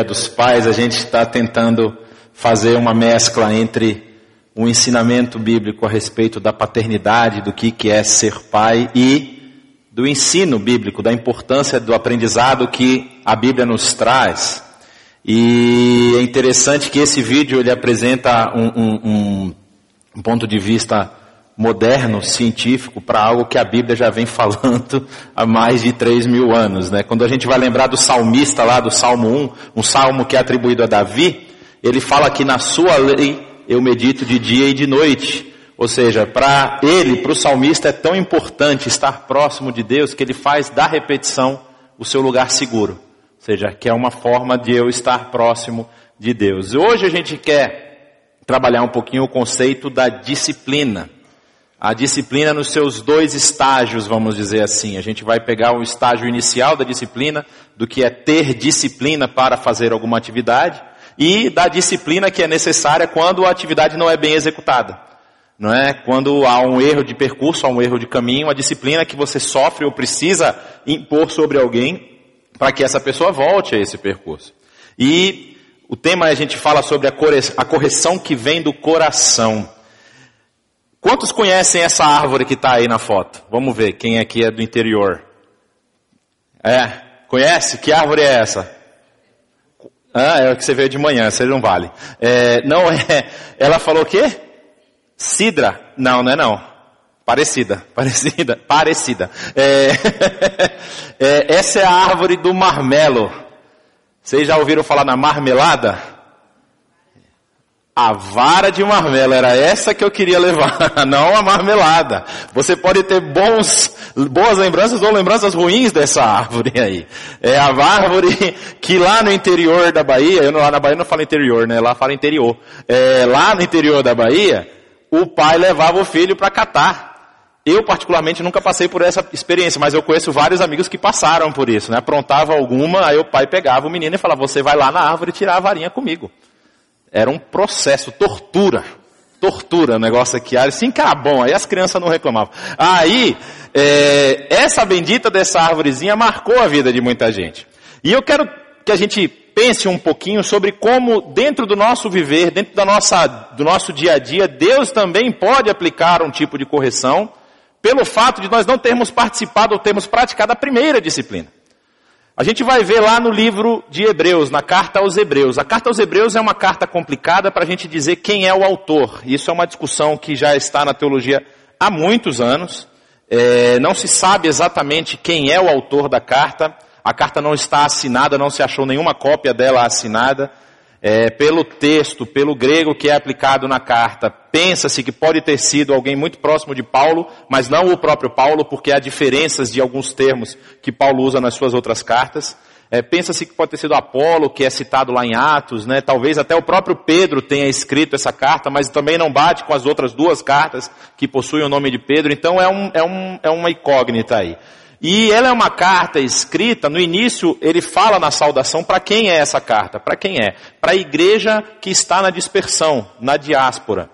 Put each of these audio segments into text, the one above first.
Dia dos Pais, a gente está tentando fazer uma mescla entre o ensinamento bíblico a respeito da paternidade, do que, que é ser pai, e do ensino bíblico, da importância do aprendizado que a Bíblia nos traz. E é interessante que esse vídeo ele apresenta um, um, um ponto de vista moderno, científico, para algo que a Bíblia já vem falando há mais de 3 mil anos. Né? Quando a gente vai lembrar do salmista lá do Salmo 1, um salmo que é atribuído a Davi, ele fala que na sua lei eu medito de dia e de noite. Ou seja, para ele, para o salmista, é tão importante estar próximo de Deus que ele faz da repetição o seu lugar seguro. Ou seja, que é uma forma de eu estar próximo de Deus. Hoje a gente quer trabalhar um pouquinho o conceito da disciplina a disciplina nos seus dois estágios, vamos dizer assim. A gente vai pegar o estágio inicial da disciplina, do que é ter disciplina para fazer alguma atividade, e da disciplina que é necessária quando a atividade não é bem executada. Não é? Quando há um erro de percurso, há um erro de caminho, a disciplina que você sofre ou precisa impor sobre alguém para que essa pessoa volte a esse percurso. E o tema a gente fala sobre a correção que vem do coração. Quantos conhecem essa árvore que está aí na foto? Vamos ver quem aqui é do interior. É, conhece? Que árvore é essa? Ah, é o que você veio de manhã, você não vale. É, não é. Ela falou o quê? Sidra? Não, não é não. Parecida, parecida, parecida. É, é, essa é a árvore do marmelo. Vocês já ouviram falar na marmelada? A vara de marmelo era essa que eu queria levar, não a marmelada. Você pode ter bons, boas lembranças ou lembranças ruins dessa árvore aí. É a árvore que lá no interior da Bahia, eu lá na Bahia não falo interior, né? Lá fala interior. É, lá no interior da Bahia, o pai levava o filho para catar. Eu particularmente nunca passei por essa experiência, mas eu conheço vários amigos que passaram por isso, né? Aprontava alguma, aí o pai pegava o menino e falava: "Você vai lá na árvore tirar a varinha comigo". Era um processo, tortura. Tortura o negócio aqui. Aí sim, cara, bom, aí as crianças não reclamavam. Aí, é, essa bendita dessa árvorezinha marcou a vida de muita gente. E eu quero que a gente pense um pouquinho sobre como dentro do nosso viver, dentro da nossa, do nosso dia a dia, Deus também pode aplicar um tipo de correção, pelo fato de nós não termos participado ou termos praticado a primeira disciplina. A gente vai ver lá no livro de Hebreus, na carta aos Hebreus. A carta aos Hebreus é uma carta complicada para a gente dizer quem é o autor. Isso é uma discussão que já está na teologia há muitos anos. É, não se sabe exatamente quem é o autor da carta. A carta não está assinada, não se achou nenhuma cópia dela assinada é, pelo texto, pelo grego que é aplicado na carta, pensa-se que pode ter sido alguém muito próximo de Paulo, mas não o próprio Paulo, porque há diferenças de alguns termos que Paulo usa nas suas outras cartas. É, pensa-se que pode ter sido Apolo, que é citado lá em Atos, né? Talvez até o próprio Pedro tenha escrito essa carta, mas também não bate com as outras duas cartas que possuem o nome de Pedro. Então é, um, é, um, é uma incógnita aí. E ela é uma carta escrita, no início ele fala na saudação para quem é essa carta? Para quem é? Para a igreja que está na dispersão, na diáspora.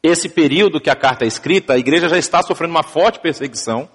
Esse período que a carta é escrita, a igreja já está sofrendo uma forte perseguição.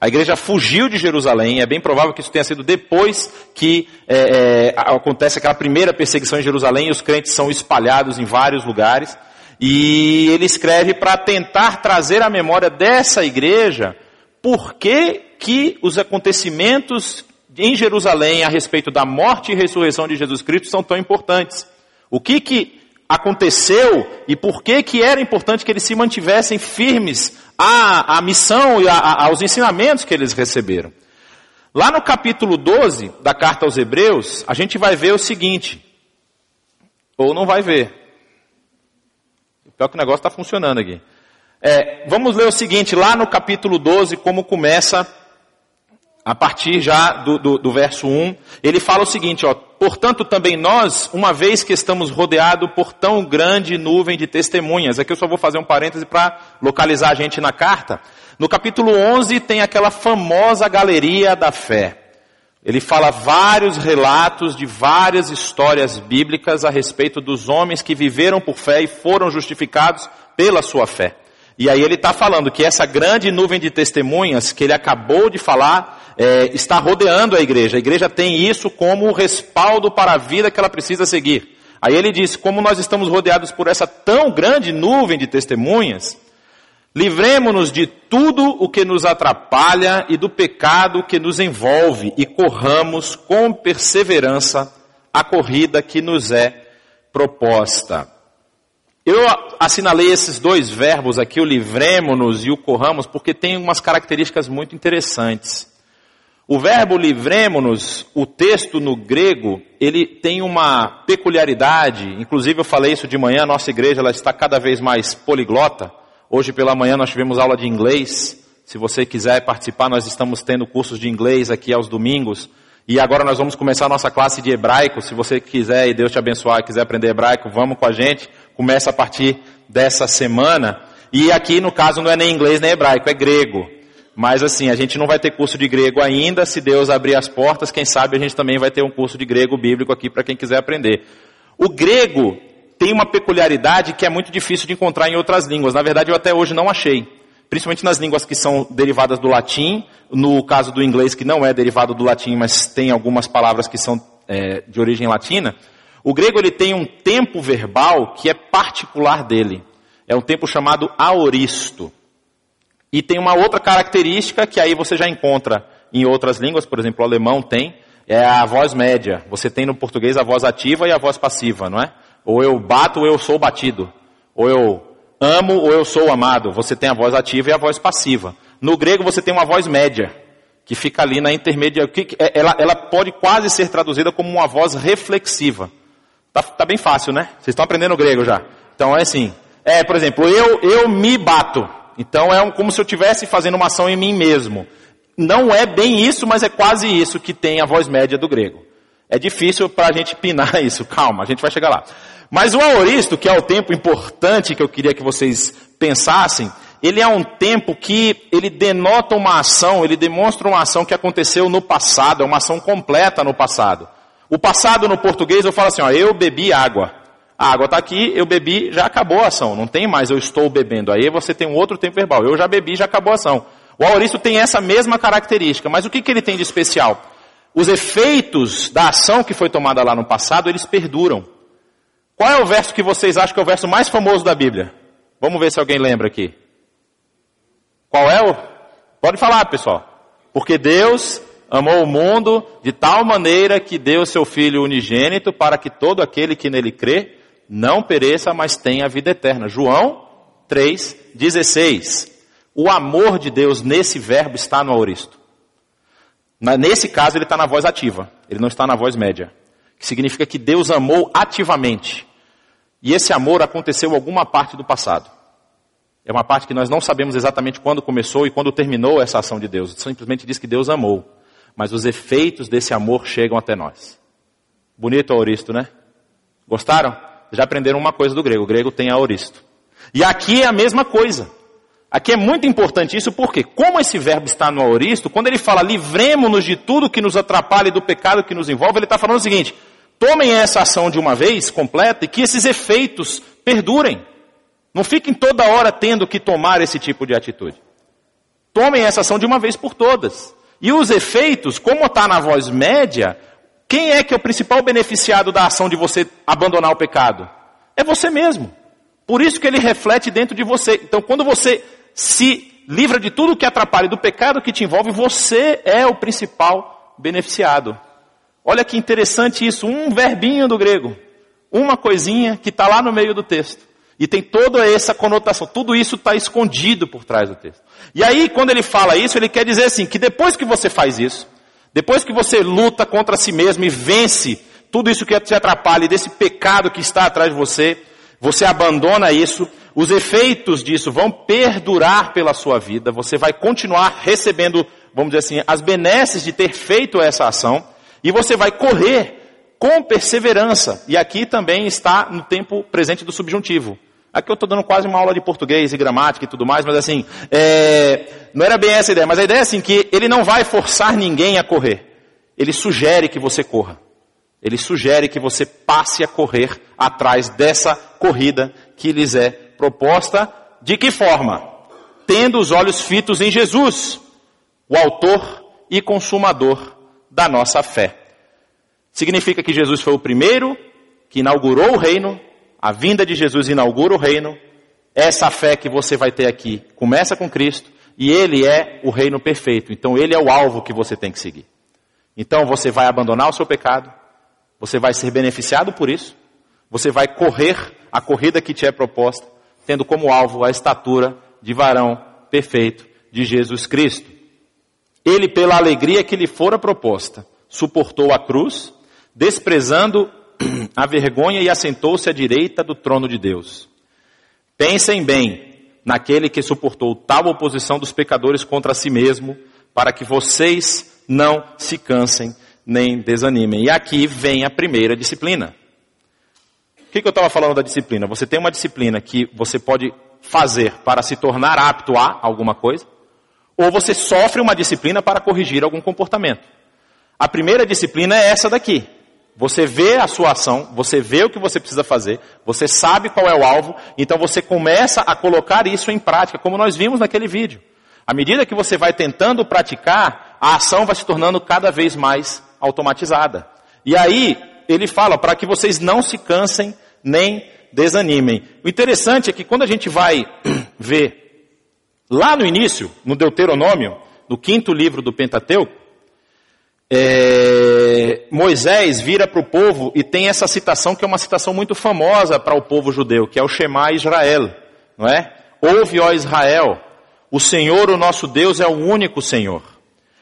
A igreja fugiu de Jerusalém, é bem provável que isso tenha sido depois que é, é, acontece aquela primeira perseguição em Jerusalém e os crentes são espalhados em vários lugares. E ele escreve para tentar trazer à memória dessa igreja por que, que os acontecimentos em Jerusalém a respeito da morte e ressurreição de Jesus Cristo são tão importantes. O que que aconteceu e por que que era importante que eles se mantivessem firmes à, à missão e a, aos ensinamentos que eles receberam. Lá no capítulo 12 da carta aos Hebreus, a gente vai ver o seguinte, ou não vai ver. Pior que o negócio está funcionando aqui. É, vamos ler o seguinte, lá no capítulo 12, como começa, a partir já do, do, do verso 1, ele fala o seguinte, ó, portanto também nós, uma vez que estamos rodeados por tão grande nuvem de testemunhas, aqui eu só vou fazer um parêntese para localizar a gente na carta, no capítulo 11 tem aquela famosa galeria da fé. Ele fala vários relatos de várias histórias bíblicas a respeito dos homens que viveram por fé e foram justificados pela sua fé. E aí ele está falando que essa grande nuvem de testemunhas que ele acabou de falar é, está rodeando a igreja. A igreja tem isso como respaldo para a vida que ela precisa seguir. Aí ele diz: como nós estamos rodeados por essa tão grande nuvem de testemunhas, livremos-nos de tudo o que nos atrapalha e do pecado que nos envolve e corramos com perseverança a corrida que nos é proposta. Eu assinalei esses dois verbos aqui, o livremos-nos e o corramos, porque tem umas características muito interessantes. O verbo livremos-nos, o texto no grego, ele tem uma peculiaridade, inclusive eu falei isso de manhã, nossa igreja ela está cada vez mais poliglota. Hoje pela manhã nós tivemos aula de inglês. Se você quiser participar, nós estamos tendo cursos de inglês aqui aos domingos. E agora nós vamos começar a nossa classe de hebraico. Se você quiser e Deus te abençoar, quiser aprender hebraico, vamos com a gente começa a partir dessa semana. E aqui, no caso, não é nem inglês nem hebraico, é grego. Mas assim, a gente não vai ter curso de grego ainda. Se Deus abrir as portas, quem sabe a gente também vai ter um curso de grego bíblico aqui para quem quiser aprender. O grego tem uma peculiaridade que é muito difícil de encontrar em outras línguas. Na verdade, eu até hoje não achei. Principalmente nas línguas que são derivadas do latim. No caso do inglês, que não é derivado do latim, mas tem algumas palavras que são é, de origem latina. O grego ele tem um tempo verbal que é particular dele. É um tempo chamado aoristo. E tem uma outra característica que aí você já encontra em outras línguas, por exemplo, o alemão tem, é a voz média. Você tem no português a voz ativa e a voz passiva, não é? Ou eu bato ou eu sou batido. Ou eu amo ou eu sou amado. Você tem a voz ativa e a voz passiva. No grego você tem uma voz média, que fica ali na intermédia. É, ela pode quase ser traduzida como uma voz reflexiva. Tá, tá bem fácil, né? Vocês estão aprendendo grego já. Então é assim. É, por exemplo, eu, eu me bato. Então é como se eu estivesse fazendo uma ação em mim mesmo. Não é bem isso, mas é quase isso que tem a voz média do grego. É difícil para a gente pinar isso. Calma, a gente vai chegar lá. Mas o aoristo, que é o tempo importante que eu queria que vocês pensassem, ele é um tempo que ele denota uma ação, ele demonstra uma ação que aconteceu no passado, é uma ação completa no passado. O passado no português eu falo assim, ó, eu bebi água. A água está aqui, eu bebi, já acabou a ação. Não tem mais eu estou bebendo. Aí você tem um outro tempo verbal. Eu já bebi, já acabou a ação. O aoristo tem essa mesma característica. Mas o que, que ele tem de especial? Os efeitos da ação que foi tomada lá no passado, eles perduram. Qual é o verso que vocês acham que é o verso mais famoso da Bíblia? Vamos ver se alguém lembra aqui. Qual é o? Pode falar, pessoal. Porque Deus amou o mundo de tal maneira que deu seu Filho unigênito para que todo aquele que nele crê não pereça, mas tenha a vida eterna. João 3,16. O amor de Deus nesse verbo está no auristo. Nesse caso, ele está na voz ativa, ele não está na voz média. Que significa que Deus amou ativamente. E esse amor aconteceu alguma parte do passado. É uma parte que nós não sabemos exatamente quando começou e quando terminou essa ação de Deus. Simplesmente diz que Deus amou mas os efeitos desse amor chegam até nós. Bonito o auristo, né? Gostaram? Já aprenderam uma coisa do grego. O grego tem auristo. E aqui é a mesma coisa. Aqui é muito importante isso porque, como esse verbo está no auristo, quando ele fala livremos-nos de tudo que nos atrapalha e do pecado que nos envolve, ele está falando o seguinte: tomem essa ação de uma vez completa e que esses efeitos perdurem. Não fiquem toda hora tendo que tomar esse tipo de atitude. Tomem essa ação de uma vez por todas. E os efeitos, como está na voz média, quem é que é o principal beneficiado da ação de você abandonar o pecado? É você mesmo. Por isso que ele reflete dentro de você. Então, quando você se livra de tudo que atrapalha do pecado que te envolve, você é o principal beneficiado. Olha que interessante isso, um verbinho do grego, uma coisinha que está lá no meio do texto. E tem toda essa conotação, tudo isso está escondido por trás do texto. E aí, quando ele fala isso, ele quer dizer assim, que depois que você faz isso, depois que você luta contra si mesmo e vence tudo isso que te atrapalha, desse pecado que está atrás de você, você abandona isso, os efeitos disso vão perdurar pela sua vida, você vai continuar recebendo, vamos dizer assim, as benesses de ter feito essa ação, e você vai correr com perseverança. E aqui também está no tempo presente do subjuntivo. Aqui eu estou dando quase uma aula de português e gramática e tudo mais, mas assim, é, não era bem essa a ideia, mas a ideia é assim, que ele não vai forçar ninguém a correr. Ele sugere que você corra. Ele sugere que você passe a correr atrás dessa corrida que lhes é proposta De que forma? Tendo os olhos fitos em Jesus, o autor e consumador da nossa fé. Significa que Jesus foi o primeiro que inaugurou o reino, a vinda de Jesus inaugura o reino, essa fé que você vai ter aqui começa com Cristo e Ele é o reino perfeito. Então Ele é o alvo que você tem que seguir. Então você vai abandonar o seu pecado, você vai ser beneficiado por isso, você vai correr a corrida que te é proposta, tendo como alvo a estatura de varão perfeito de Jesus Cristo. Ele, pela alegria que lhe fora proposta, suportou a cruz, desprezando a vergonha e assentou-se à direita do trono de Deus. Pensem bem naquele que suportou tal oposição dos pecadores contra si mesmo, para que vocês não se cansem nem desanimem. E aqui vem a primeira disciplina. O que, que eu estava falando da disciplina? Você tem uma disciplina que você pode fazer para se tornar apto a alguma coisa, ou você sofre uma disciplina para corrigir algum comportamento. A primeira disciplina é essa daqui. Você vê a sua ação, você vê o que você precisa fazer, você sabe qual é o alvo, então você começa a colocar isso em prática, como nós vimos naquele vídeo. À medida que você vai tentando praticar, a ação vai se tornando cada vez mais automatizada. E aí, ele fala para que vocês não se cansem nem desanimem. O interessante é que quando a gente vai ver lá no início, no Deuteronômio, no quinto livro do Pentateuco, é, Moisés vira para o povo e tem essa citação que é uma citação muito famosa para o povo judeu, que é o Shema Israel, não é? Ouve, ó Israel, o Senhor, o nosso Deus, é o único Senhor.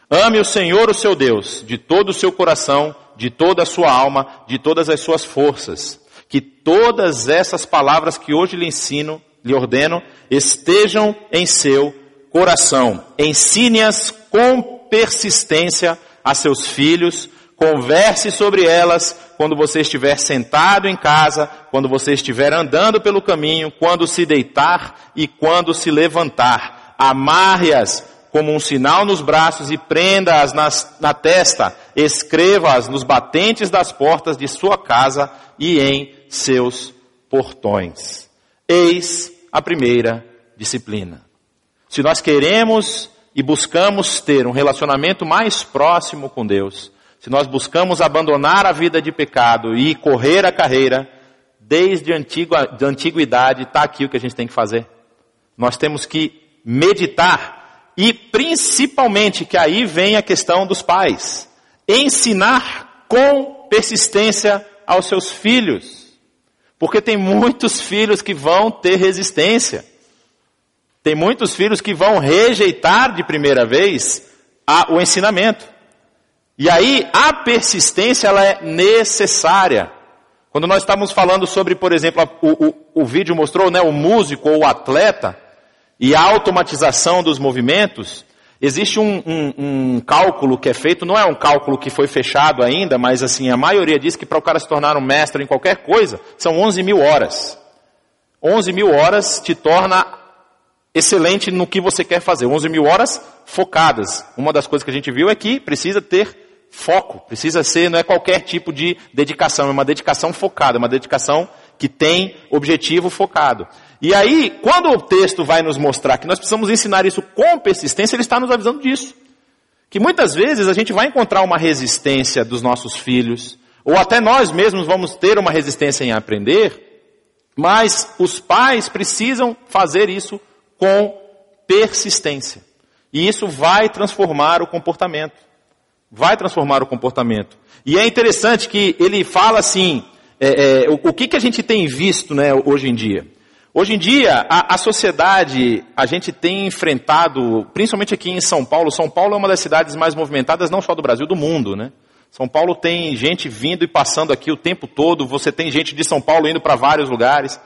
Ame o Senhor, o seu Deus, de todo o seu coração, de toda a sua alma, de todas as suas forças. Que todas essas palavras que hoje lhe ensino, lhe ordeno, estejam em seu coração. Ensine-as com persistência a seus filhos, converse sobre elas quando você estiver sentado em casa, quando você estiver andando pelo caminho, quando se deitar e quando se levantar. Amarre-as como um sinal nos braços e prenda-as na testa. Escreva-as nos batentes das portas de sua casa e em seus portões. Eis a primeira disciplina. Se nós queremos e buscamos ter um relacionamento mais próximo com Deus, se nós buscamos abandonar a vida de pecado e correr a carreira, desde a antiguidade, está aqui o que a gente tem que fazer. Nós temos que meditar e principalmente que aí vem a questão dos pais. Ensinar com persistência aos seus filhos. Porque tem muitos filhos que vão ter resistência. Tem muitos filhos que vão rejeitar de primeira vez a, o ensinamento. E aí a persistência ela é necessária. Quando nós estamos falando sobre, por exemplo, o, o, o vídeo mostrou né, o músico ou o atleta e a automatização dos movimentos, existe um, um, um, cálculo que é feito, não é um cálculo que foi fechado ainda, mas assim, a maioria diz que para o cara se tornar um mestre em qualquer coisa, são 11 mil horas. 11 mil horas te torna excelente no que você quer fazer. 11 mil horas focadas. Uma das coisas que a gente viu é que precisa ter foco. Precisa ser, não é qualquer tipo de dedicação, é uma dedicação focada, uma dedicação que tem objetivo focado. E aí, quando o texto vai nos mostrar que nós precisamos ensinar isso com persistência, ele está nos avisando disso. Que muitas vezes a gente vai encontrar uma resistência dos nossos filhos, ou até nós mesmos vamos ter uma resistência em aprender, mas os pais precisam fazer isso com persistência. E isso vai transformar o comportamento. Vai transformar o comportamento. E é interessante que ele fala assim, é, é, o, o, que, que a gente tem visto né, hoje em dia? Hoje em dia, a, a, sociedade, a gente tem enfrentado, principalmente aqui em São Paulo, São Paulo é uma das cidades mais movimentadas, não só do Brasil, do mundo, né? São Paulo tem gente vindo e passando aqui o tempo todo, você tem gente de São Paulo indo para vários lugares.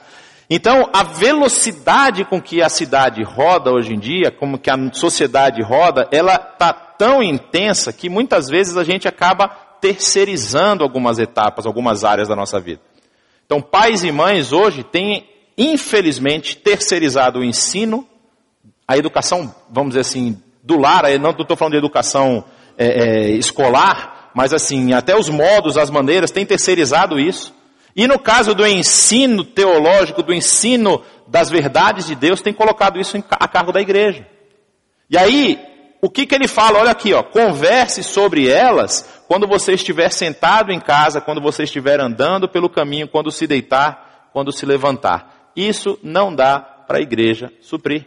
Então, a velocidade com que a cidade roda hoje em dia, como que a sociedade roda, ela está tão intensa que muitas vezes a gente acaba terceirizando algumas etapas, algumas áreas da nossa vida. Então, pais e mães hoje têm, infelizmente, terceirizado o ensino, a educação, vamos dizer assim, do lar, não estou falando de educação é, é, escolar, mas assim, até os modos, as maneiras, têm terceirizado isso. E no caso do ensino teológico, do ensino das verdades de Deus, tem colocado isso a cargo da igreja. E aí, o que, que ele fala? Olha aqui, ó, converse sobre elas quando você estiver sentado em casa, quando você estiver andando pelo caminho, quando se deitar, quando se levantar. Isso não dá para a igreja suprir.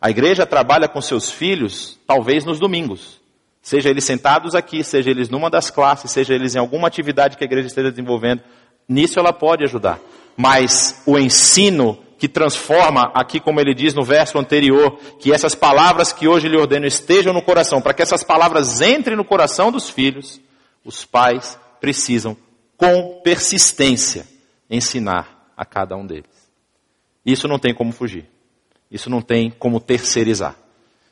A igreja trabalha com seus filhos, talvez nos domingos. Seja eles sentados aqui, seja eles numa das classes, seja eles em alguma atividade que a igreja esteja desenvolvendo, nisso ela pode ajudar. Mas o ensino que transforma, aqui como ele diz no verso anterior, que essas palavras que hoje lhe ordeno estejam no coração, para que essas palavras entrem no coração dos filhos, os pais precisam, com persistência, ensinar a cada um deles. Isso não tem como fugir. Isso não tem como terceirizar.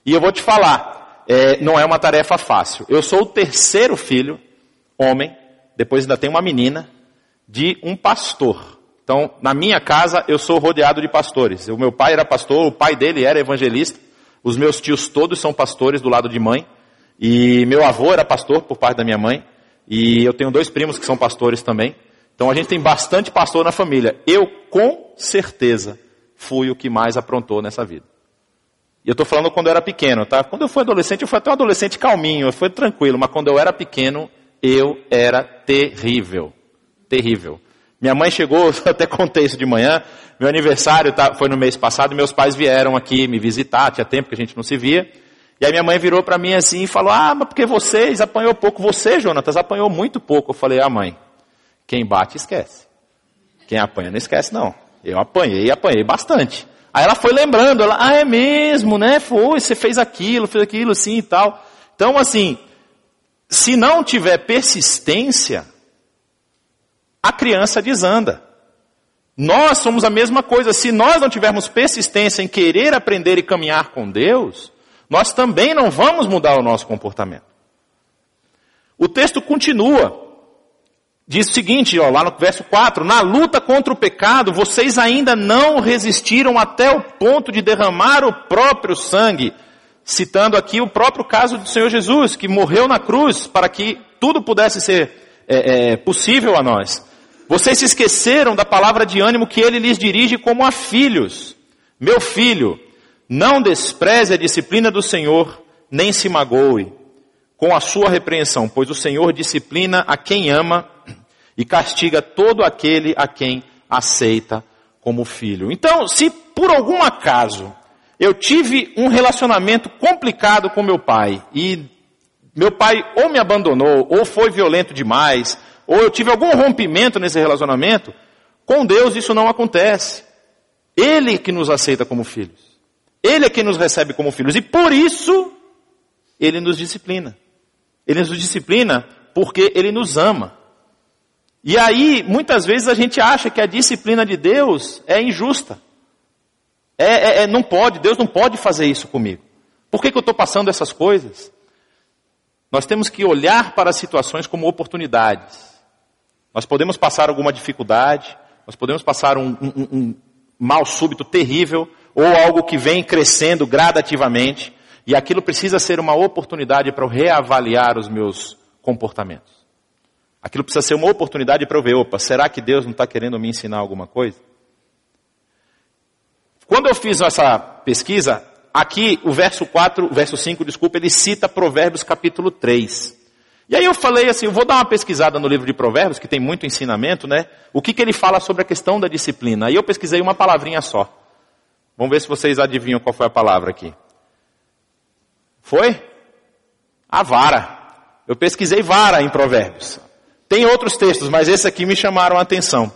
E eu vou te falar, é, não é uma tarefa fácil. Eu sou o terceiro filho, homem, depois ainda tem uma menina, de um pastor. Então, na minha casa, eu sou rodeado de pastores. O meu pai era pastor, o pai dele era evangelista. Os meus tios todos são pastores do lado de mãe. E meu avô era pastor por parte da minha mãe. E eu tenho dois primos que são pastores também. Então a gente tem bastante pastor na família. Eu, com certeza, fui o que mais aprontou nessa vida. E eu estou falando quando eu era pequeno, tá? Quando eu fui adolescente, eu fui até um adolescente calminho, eu fui tranquilo, mas quando eu era pequeno, eu era terrível. Terrível. Minha mãe chegou, eu até contei isso de manhã, meu aniversário tá, foi no mês passado, e meus pais vieram aqui me visitar, tinha tempo que a gente não se via. E aí minha mãe virou para mim assim e falou, ah, mas porque vocês apanhou pouco, você, Jonatas, apanhou muito pouco. Eu falei, ah mãe, quem bate esquece. Quem apanha não esquece não. Eu apanhei, apanhei bastante. Aí ela foi lembrando, ela, ah, é mesmo, né? Foi, você fez aquilo, fez aquilo assim e tal. Então, assim, se não tiver persistência, a criança desanda. Nós somos a mesma coisa. Se nós não tivermos persistência em querer aprender e caminhar com Deus, nós também não vamos mudar o nosso comportamento. O texto continua. Diz o seguinte, ó, lá no verso 4, na luta contra o pecado, vocês ainda não resistiram até o ponto de derramar o próprio sangue. Citando aqui o próprio caso do Senhor Jesus, que morreu na cruz para que tudo pudesse ser é, é, possível a nós. Vocês se esqueceram da palavra de ânimo que ele lhes dirige como a filhos. Meu filho, não despreze a disciplina do Senhor, nem se magoe com a sua repreensão, pois o Senhor disciplina a quem ama e castiga todo aquele a quem aceita como filho. Então, se por algum acaso eu tive um relacionamento complicado com meu pai e meu pai ou me abandonou, ou foi violento demais, ou eu tive algum rompimento nesse relacionamento, com Deus isso não acontece. Ele que nos aceita como filhos. Ele é quem nos recebe como filhos. E por isso, Ele nos disciplina. Ele nos disciplina porque Ele nos ama. E aí, muitas vezes a gente acha que a disciplina de Deus é injusta. É, é, é não pode, Deus não pode fazer isso comigo. Por que, que eu estou passando essas coisas? Nós temos que olhar para as situações como oportunidades. Nós podemos passar alguma dificuldade, nós podemos passar um, um, um mal súbito terrível, ou algo que vem crescendo gradativamente, e aquilo precisa ser uma oportunidade para eu reavaliar os meus comportamentos. Aquilo precisa ser uma oportunidade para eu ver, opa, será que Deus não está querendo me ensinar alguma coisa? Quando eu fiz essa pesquisa, aqui o verso 4, o verso 5, desculpa, ele cita Provérbios capítulo 3. E aí eu falei assim, eu vou dar uma pesquisada no livro de Provérbios, que tem muito ensinamento, né? O que, que ele fala sobre a questão da disciplina. Aí eu pesquisei uma palavrinha só. Vamos ver se vocês adivinham qual foi a palavra aqui. Foi? A vara. Eu pesquisei vara em Provérbios. Tem outros textos, mas esse aqui me chamaram a atenção.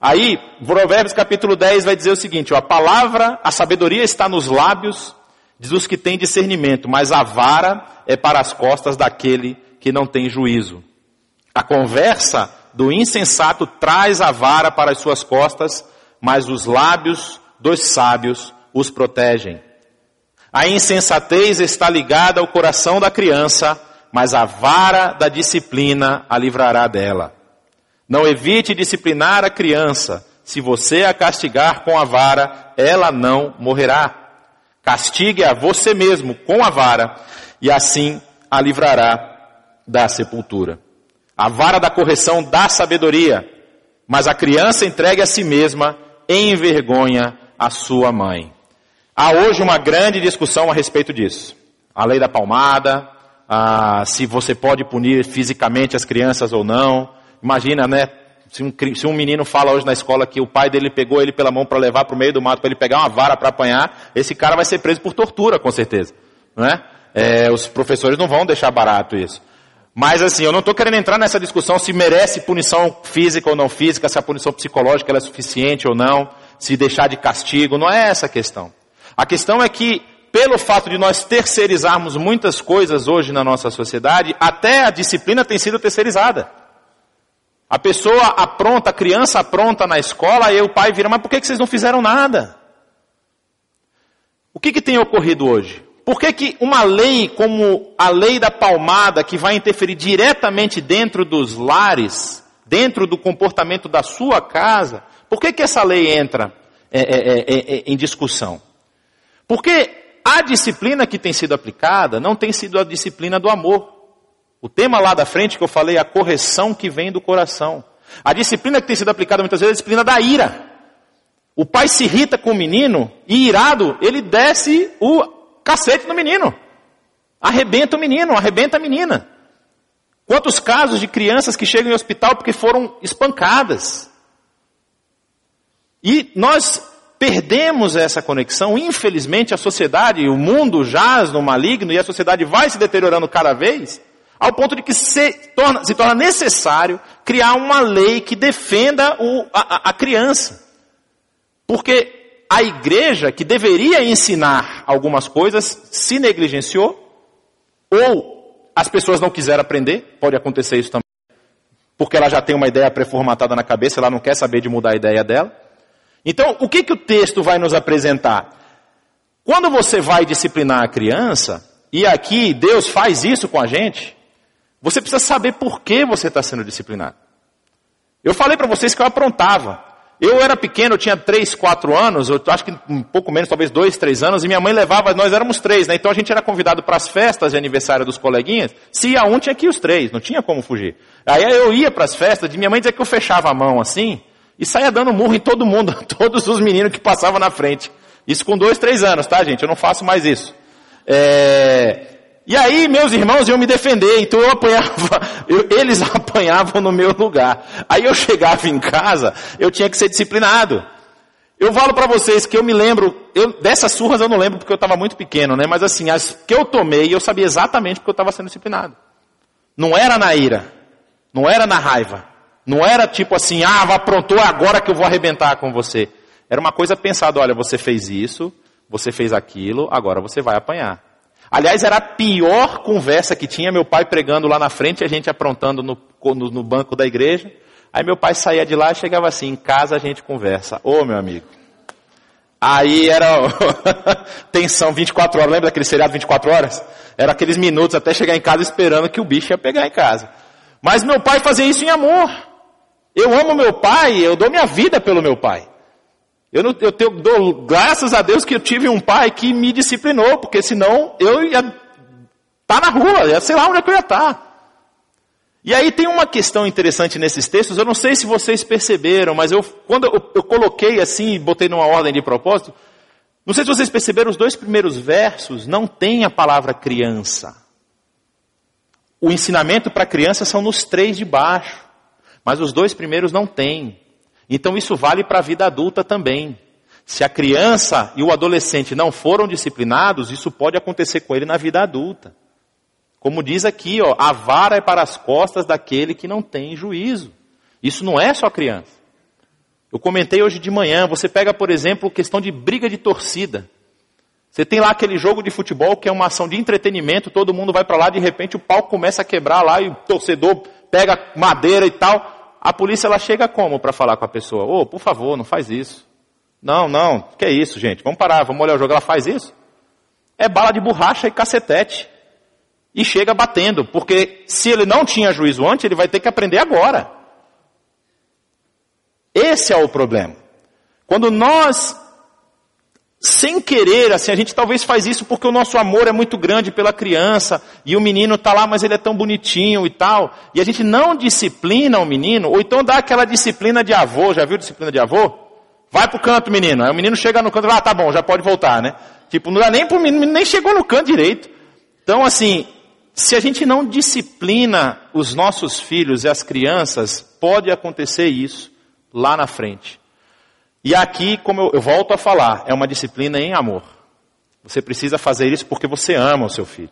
Aí, Provérbios capítulo 10 vai dizer o seguinte, ó, a palavra, a sabedoria está nos lábios dos que têm discernimento, mas a vara é para as costas daquele que não tem juízo. A conversa do insensato traz a vara para as suas costas, mas os lábios dos sábios os protegem. A insensatez está ligada ao coração da criança, mas a vara da disciplina a livrará dela. Não evite disciplinar a criança. Se você a castigar com a vara, ela não morrerá. Castigue a você mesmo com a vara, e assim a livrará da sepultura. A vara da correção dá sabedoria, mas a criança entregue a si mesma envergonha a sua mãe. Há hoje uma grande discussão a respeito disso. A lei da palmada, se você pode punir fisicamente as crianças ou não. Imagina, né? Se um, se um, menino fala hoje na escola que o pai dele pegou ele pela mão para levar para o meio do mato para ele pegar uma vara para apanhar, esse cara vai ser preso por tortura, com certeza. Não é? é os professores não vão deixar barato isso. Mas assim, eu não estou querendo entrar nessa discussão se merece punição física ou não física, se a punição psicológica é suficiente ou não, se deixar de castigo, não é essa a questão. A questão é que, pelo fato de nós terceirizarmos muitas coisas hoje na nossa sociedade, até a disciplina tem sido terceirizada. A pessoa apronta, a criança apronta na escola, e o pai vira, mas por que vocês não fizeram nada? O que, que tem ocorrido hoje? Por que, que uma lei como a lei da palmada, que vai interferir diretamente dentro dos lares, dentro do comportamento da sua casa, por que, que essa lei entra é, é, é, é em discussão? Porque a disciplina que tem sido aplicada não tem sido a disciplina do amor. O tema lá da frente que eu falei, a correção que vem do coração. A disciplina que tem sido aplicada muitas vezes é a disciplina da ira. O pai se irrita com o menino e irado, ele desce o cacete no menino. Arrebenta o menino, arrebenta a menina. Quantos casos de crianças que chegam em hospital porque foram espancadas? E nós perdemos essa conexão, infelizmente a sociedade, o mundo jaz no maligno e a sociedade vai se deteriorando cada vez, ao ponto de que se torna, se torna necessário criar uma lei que defenda o, a, a criança. Porque a igreja, que deveria ensinar algumas coisas, se negligenciou, ou as pessoas não quiseram aprender, pode acontecer isso também, porque ela já tem uma ideia pré-formatada na cabeça, ela não quer saber de mudar a ideia dela. Então, o que, que o texto vai nos apresentar? Quando você vai disciplinar a criança, e aqui Deus faz isso com a gente, você precisa saber por que você está sendo disciplinado. Eu falei para vocês que eu aprontava. Eu era pequeno, eu tinha 3, 4 anos, eu acho que um pouco menos, talvez 2, 3 anos, e minha mãe levava, nós éramos três, né? Então a gente era convidado para as festas de aniversário dos coleguinhas, se ia um, tinha que ir os três, não tinha como fugir. Aí eu ia para as festas, de minha mãe dizia que eu fechava a mão assim, e saía dando murro em todo mundo, todos os meninos que passavam na frente. Isso com 2, 3 anos, tá gente? Eu não faço mais isso. É... E aí meus irmãos iam me defender, então eu apanhava, eu, eles apanhavam no meu lugar. Aí eu chegava em casa, eu tinha que ser disciplinado. Eu falo para vocês que eu me lembro, eu, dessas surras eu não lembro porque eu estava muito pequeno, né? Mas assim, as que eu tomei, eu sabia exatamente porque eu estava sendo disciplinado. Não era na ira, não era na raiva, não era tipo assim, ah, aprontou agora que eu vou arrebentar com você. Era uma coisa pensada, olha, você fez isso, você fez aquilo, agora você vai apanhar. Aliás, era a pior conversa que tinha, meu pai pregando lá na frente e a gente aprontando no, no, no banco da igreja. Aí meu pai saía de lá e chegava assim, em casa a gente conversa. Ô meu amigo. Aí era tensão 24 horas, lembra daquele seriado 24 horas? Era aqueles minutos até chegar em casa esperando que o bicho ia pegar em casa. Mas meu pai fazia isso em amor. Eu amo meu pai, eu dou minha vida pelo meu pai. Eu, não, eu tenho, dou graças a Deus que eu tive um pai que me disciplinou, porque senão eu ia estar tá na rua, ia, sei lá onde é que eu ia estar. Tá. E aí tem uma questão interessante nesses textos, eu não sei se vocês perceberam, mas eu, quando eu, eu coloquei assim, botei numa ordem de propósito, não sei se vocês perceberam, os dois primeiros versos não tem a palavra criança. O ensinamento para criança são nos três de baixo, mas os dois primeiros não tem. Então isso vale para a vida adulta também. Se a criança e o adolescente não foram disciplinados, isso pode acontecer com ele na vida adulta. Como diz aqui, ó, a vara é para as costas daquele que não tem juízo. Isso não é só criança. Eu comentei hoje de manhã, você pega, por exemplo, questão de briga de torcida. Você tem lá aquele jogo de futebol que é uma ação de entretenimento, todo mundo vai para lá, de repente o palco começa a quebrar lá e o torcedor pega madeira e tal. A polícia ela chega como para falar com a pessoa? Ô, oh, por favor, não faz isso. Não, não, que é isso, gente? Vamos parar, vamos olhar o jogo. Ela faz isso? É bala de borracha e cacetete. E chega batendo, porque se ele não tinha juízo antes, ele vai ter que aprender agora. Esse é o problema. Quando nós sem querer, assim, a gente talvez faz isso porque o nosso amor é muito grande pela criança, e o menino está lá, mas ele é tão bonitinho e tal, e a gente não disciplina o menino, ou então dá aquela disciplina de avô, já viu disciplina de avô? Vai pro canto, menino. Aí o menino chega no canto e fala, ah, tá bom, já pode voltar, né? Tipo, não dá nem pro menino, nem chegou no canto direito. Então, assim, se a gente não disciplina os nossos filhos e as crianças, pode acontecer isso lá na frente. E aqui, como eu, eu, volto a falar, é uma disciplina em amor. Você precisa fazer isso porque você ama o seu filho.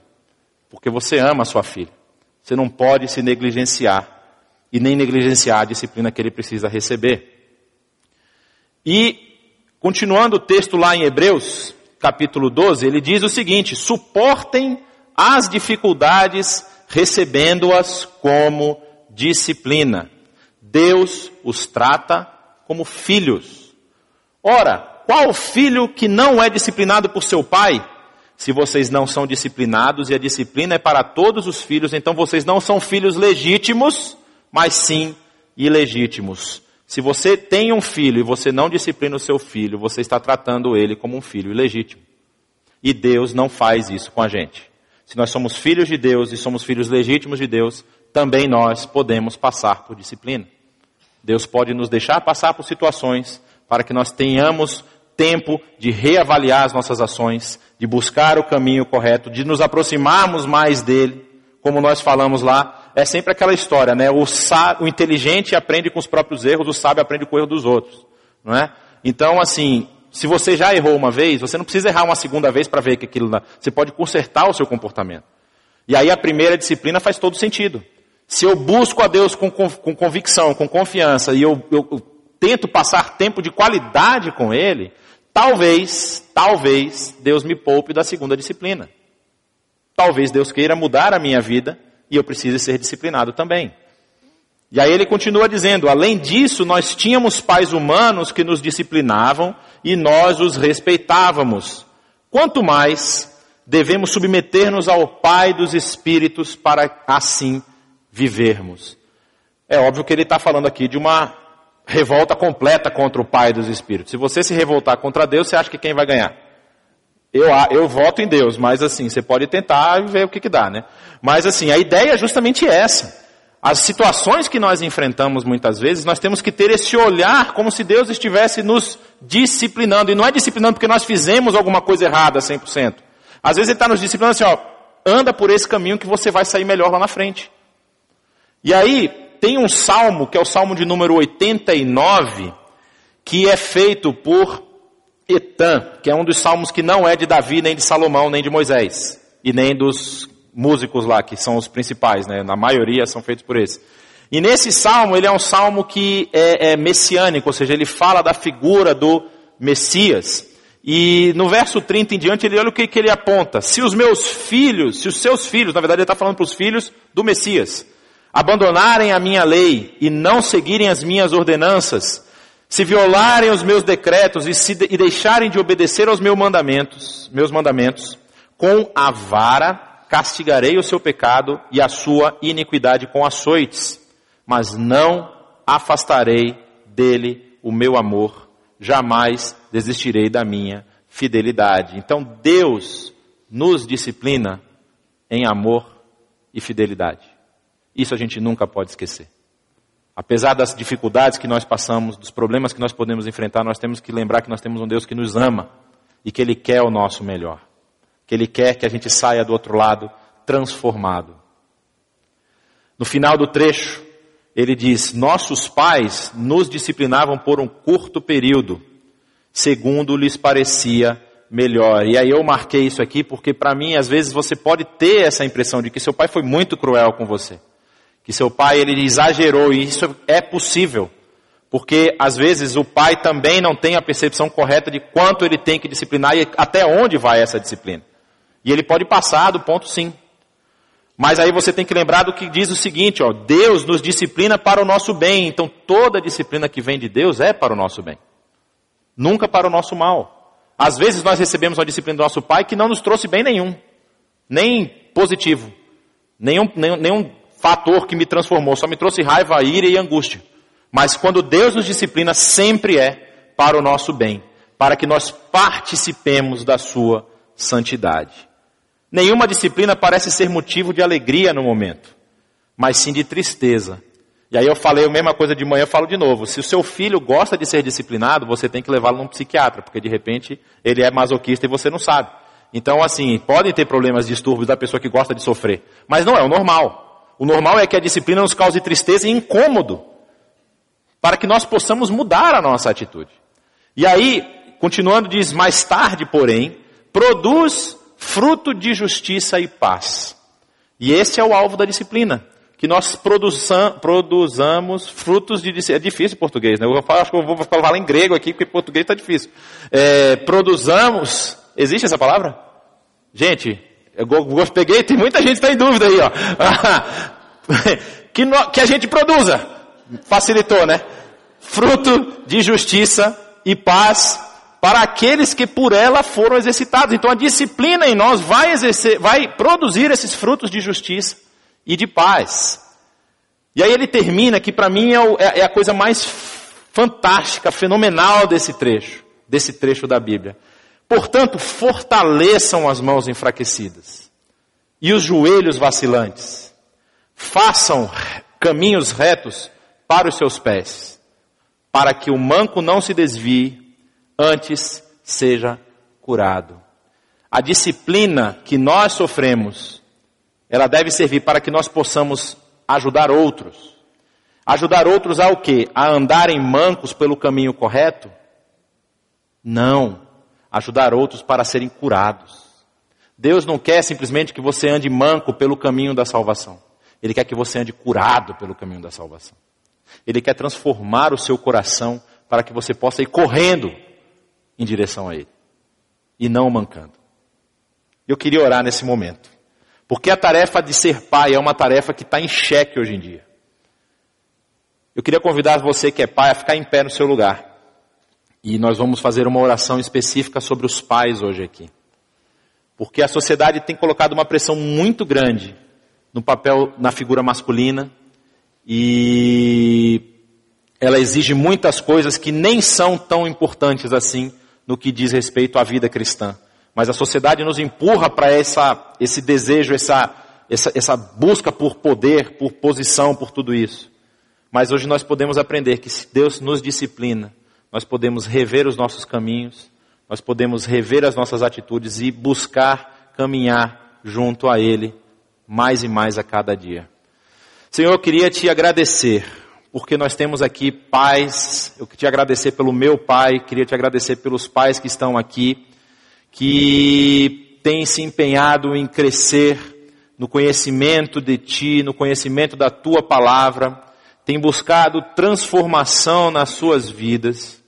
Porque você ama a sua filha. Você não pode se negligenciar. E nem negligenciar a disciplina que ele precisa receber. E, continuando o texto lá em Hebreus, capítulo 12, ele diz o seguinte: suportem as dificuldades recebendo-as como disciplina. Deus os trata como filhos. Ora, qual filho que não é disciplinado por seu pai? Se vocês não são disciplinados e a disciplina é para todos os filhos, então vocês não são filhos legítimos, mas sim ilegítimos. Se você tem um filho e você não disciplina o seu filho, você está tratando ele como um filho ilegítimo. E Deus não faz isso com a gente. Se nós somos filhos de Deus e somos filhos legítimos de Deus, também nós podemos passar por disciplina. Deus pode nos deixar passar por situações para que nós tenhamos tempo de reavaliar as nossas ações, de buscar o caminho correto, de nos aproximarmos mais dele, como nós falamos lá, é sempre aquela história, né? O, o inteligente aprende com os próprios erros, o sábio aprende com o erro dos outros, não é? Então, assim, se você já errou uma vez, você não precisa errar uma segunda vez para ver que aquilo, você pode consertar o seu comportamento. E aí a primeira disciplina faz todo sentido. Se eu busco a Deus com, com convicção, com confiança, e eu, eu, tento passar tempo de qualidade com ele, talvez, talvez Deus me poupe da segunda disciplina. Talvez Deus queira mudar a minha vida e eu precise ser disciplinado também. E aí ele continua dizendo: além disso, nós tínhamos pais humanos que nos disciplinavam e nós os respeitávamos. Quanto mais devemos submeter-nos ao Pai dos Espíritos para assim vivermos. É óbvio que ele está falando aqui de uma revolta completa contra o Pai dos Espíritos. Se você se revoltar contra Deus, você acha que quem vai ganhar? Eu, eu voto em Deus, mas assim, você pode tentar e ver o que, que dá, né? Mas assim, a ideia é justamente essa. As situações que nós enfrentamos muitas vezes, nós temos que ter esse olhar como se Deus estivesse nos disciplinando. E não é disciplinando porque nós fizemos alguma coisa errada 100%. Às vezes Ele está nos disciplinando assim, ó, anda por esse caminho que você vai sair melhor lá na frente. E aí, tem um salmo, que é o salmo de número 89, que é feito por Etan, que é um dos salmos que não é de Davi, nem de Salomão, nem de Moisés, e nem dos músicos lá, que são os principais, né? Na maioria são feitos por esse. E nesse salmo, ele é um salmo que é, é messiânico, ou seja, ele fala da figura do Messias. E no verso 30 em diante, ele olha o que, que ele aponta. Se os meus filhos, se os seus filhos, na verdade ele está falando para os filhos do Messias, abandonarem a minha lei e não seguirem as minhas ordenanças, se violarem os meus decretos e, se, e deixarem de obedecer aos meus mandamentos, meus mandamentos, com a vara castigarei o seu pecado e a sua iniquidade com açoites, mas não afastarei dele o meu amor, jamais desistirei da minha fidelidade. Então Deus nos disciplina em amor e fidelidade. Isso a gente nunca pode esquecer. Apesar das dificuldades que nós passamos, dos problemas que nós podemos enfrentar, nós temos que lembrar que nós temos um Deus que nos ama e que Ele quer o nosso melhor. Que Ele quer que a gente saia do outro lado transformado. No final do trecho, ele diz: Nossos pais nos disciplinavam por um curto período, segundo lhes parecia melhor. E aí eu marquei isso aqui porque, para mim, às vezes você pode ter essa impressão de que seu pai foi muito cruel com você que seu pai ele exagerou e isso é possível. Porque às vezes o pai também não tem a percepção correta de quanto ele tem que disciplinar e até onde vai essa disciplina. E ele pode passar do ponto sim. Mas aí você tem que lembrar do que diz o seguinte, ó, Deus nos disciplina para o nosso bem. Então toda disciplina que vem de Deus é para o nosso bem. Nunca para o nosso mal. Às vezes nós recebemos uma disciplina do nosso pai que não nos trouxe bem nenhum. Nem positivo. Nenhum, nenhum, nenhum fator que me transformou, só me trouxe raiva, ira e angústia. Mas quando Deus nos disciplina, sempre é para o nosso bem. para que nós participemos da sua santidade. Nenhuma disciplina parece ser motivo de alegria no momento, mas sim de tristeza. E aí eu falei a mesma coisa de manhã, eu falo de novo. Se o seu filho gosta de ser disciplinado, você tem que levá-lo num psiquiatra, porque de repente ele é masoquista e você não sabe. Então, assim, podem ter problemas, distúrbios da pessoa que gosta de sofrer. Mas não é o normal. O normal é que a disciplina nos cause tristeza e incômodo. Para que nós possamos mudar a nossa atitude. E aí, continuando, diz, mais tarde, porém, produz fruto de justiça e paz. E esse é o alvo da disciplina. Que nós produzamos frutos de disciplina. É difícil português, né? Eu acho que eu vou falar em grego aqui, porque português está difícil. É, produzamos Existe essa palavra? Gente, eu peguei, tem muita gente que está em dúvida aí, ó. que, no, que a gente produza. Facilitou, né? Fruto de justiça e paz para aqueles que por ela foram exercitados. Então a disciplina em nós vai exercer, vai produzir esses frutos de justiça e de paz. E aí ele termina que para mim é, o, é, é a coisa mais fantástica, fenomenal desse trecho, desse trecho da Bíblia. Portanto, fortaleçam as mãos enfraquecidas e os joelhos vacilantes. Façam caminhos retos para os seus pés, para que o manco não se desvie, antes seja curado. A disciplina que nós sofremos, ela deve servir para que nós possamos ajudar outros. Ajudar outros a o quê? A andarem mancos pelo caminho correto? Não ajudar outros para serem curados. Deus não quer simplesmente que você ande manco pelo caminho da salvação. Ele quer que você ande curado pelo caminho da salvação. Ele quer transformar o seu coração para que você possa ir correndo em direção a Ele e não mancando. Eu queria orar nesse momento, porque a tarefa de ser pai é uma tarefa que está em xeque hoje em dia. Eu queria convidar você que é pai a ficar em pé no seu lugar. E nós vamos fazer uma oração específica sobre os pais hoje aqui. Porque a sociedade tem colocado uma pressão muito grande no papel, na figura masculina, e ela exige muitas coisas que nem são tão importantes assim no que diz respeito à vida cristã. Mas a sociedade nos empurra para esse desejo, essa, essa, essa busca por poder, por posição, por tudo isso. Mas hoje nós podemos aprender que se Deus nos disciplina, nós podemos rever os nossos caminhos, nós podemos rever as nossas atitudes e buscar caminhar junto a Ele mais e mais a cada dia. Senhor, eu queria te agradecer, porque nós temos aqui pais, eu queria te agradecer pelo meu pai, queria te agradecer pelos pais que estão aqui, que têm se empenhado em crescer no conhecimento de Ti, no conhecimento da Tua palavra, têm buscado transformação nas suas vidas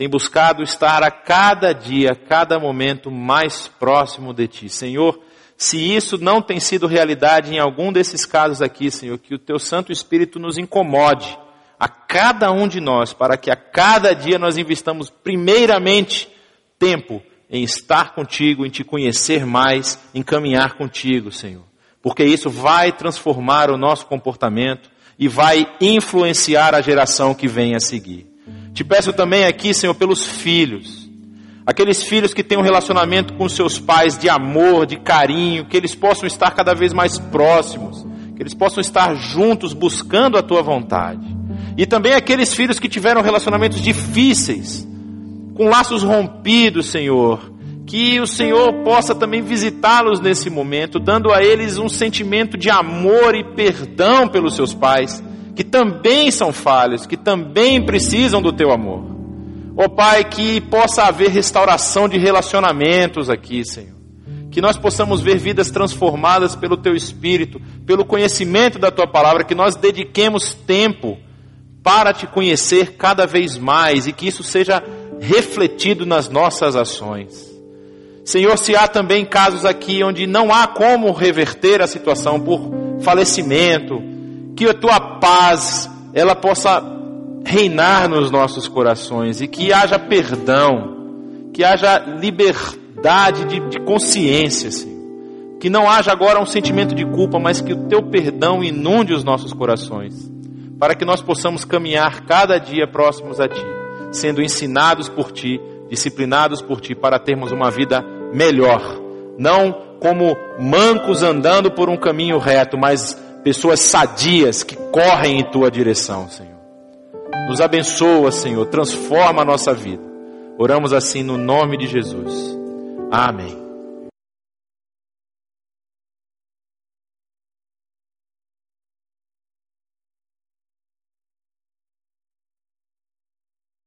tem buscado estar a cada dia, a cada momento mais próximo de Ti. Senhor, se isso não tem sido realidade em algum desses casos aqui, Senhor, que o Teu Santo Espírito nos incomode a cada um de nós, para que a cada dia nós investamos primeiramente tempo em estar contigo, em te conhecer mais, em caminhar contigo, Senhor. Porque isso vai transformar o nosso comportamento e vai influenciar a geração que vem a seguir. Te peço também aqui, Senhor, pelos filhos. Aqueles filhos que têm um relacionamento com seus pais de amor, de carinho, que eles possam estar cada vez mais próximos, que eles possam estar juntos buscando a tua vontade. E também aqueles filhos que tiveram relacionamentos difíceis, com laços rompidos, Senhor, que o Senhor possa também visitá-los nesse momento, dando a eles um sentimento de amor e perdão pelos seus pais que também são falhos, que também precisam do teu amor. Ó oh, Pai, que possa haver restauração de relacionamentos aqui, Senhor. Que nós possamos ver vidas transformadas pelo teu espírito, pelo conhecimento da tua palavra, que nós dediquemos tempo para te conhecer cada vez mais e que isso seja refletido nas nossas ações. Senhor, se há também casos aqui onde não há como reverter a situação por falecimento, que a tua paz ela possa reinar nos nossos corações e que haja perdão, que haja liberdade de, de consciência, Senhor. Que não haja agora um sentimento de culpa, mas que o teu perdão inunde os nossos corações, para que nós possamos caminhar cada dia próximos a ti, sendo ensinados por ti, disciplinados por Ti para termos uma vida melhor. Não como mancos andando por um caminho reto, mas pessoas sadias que correm em Tua direção, Senhor. Nos abençoa, Senhor, transforma a nossa vida. Oramos assim no nome de Jesus. Amém.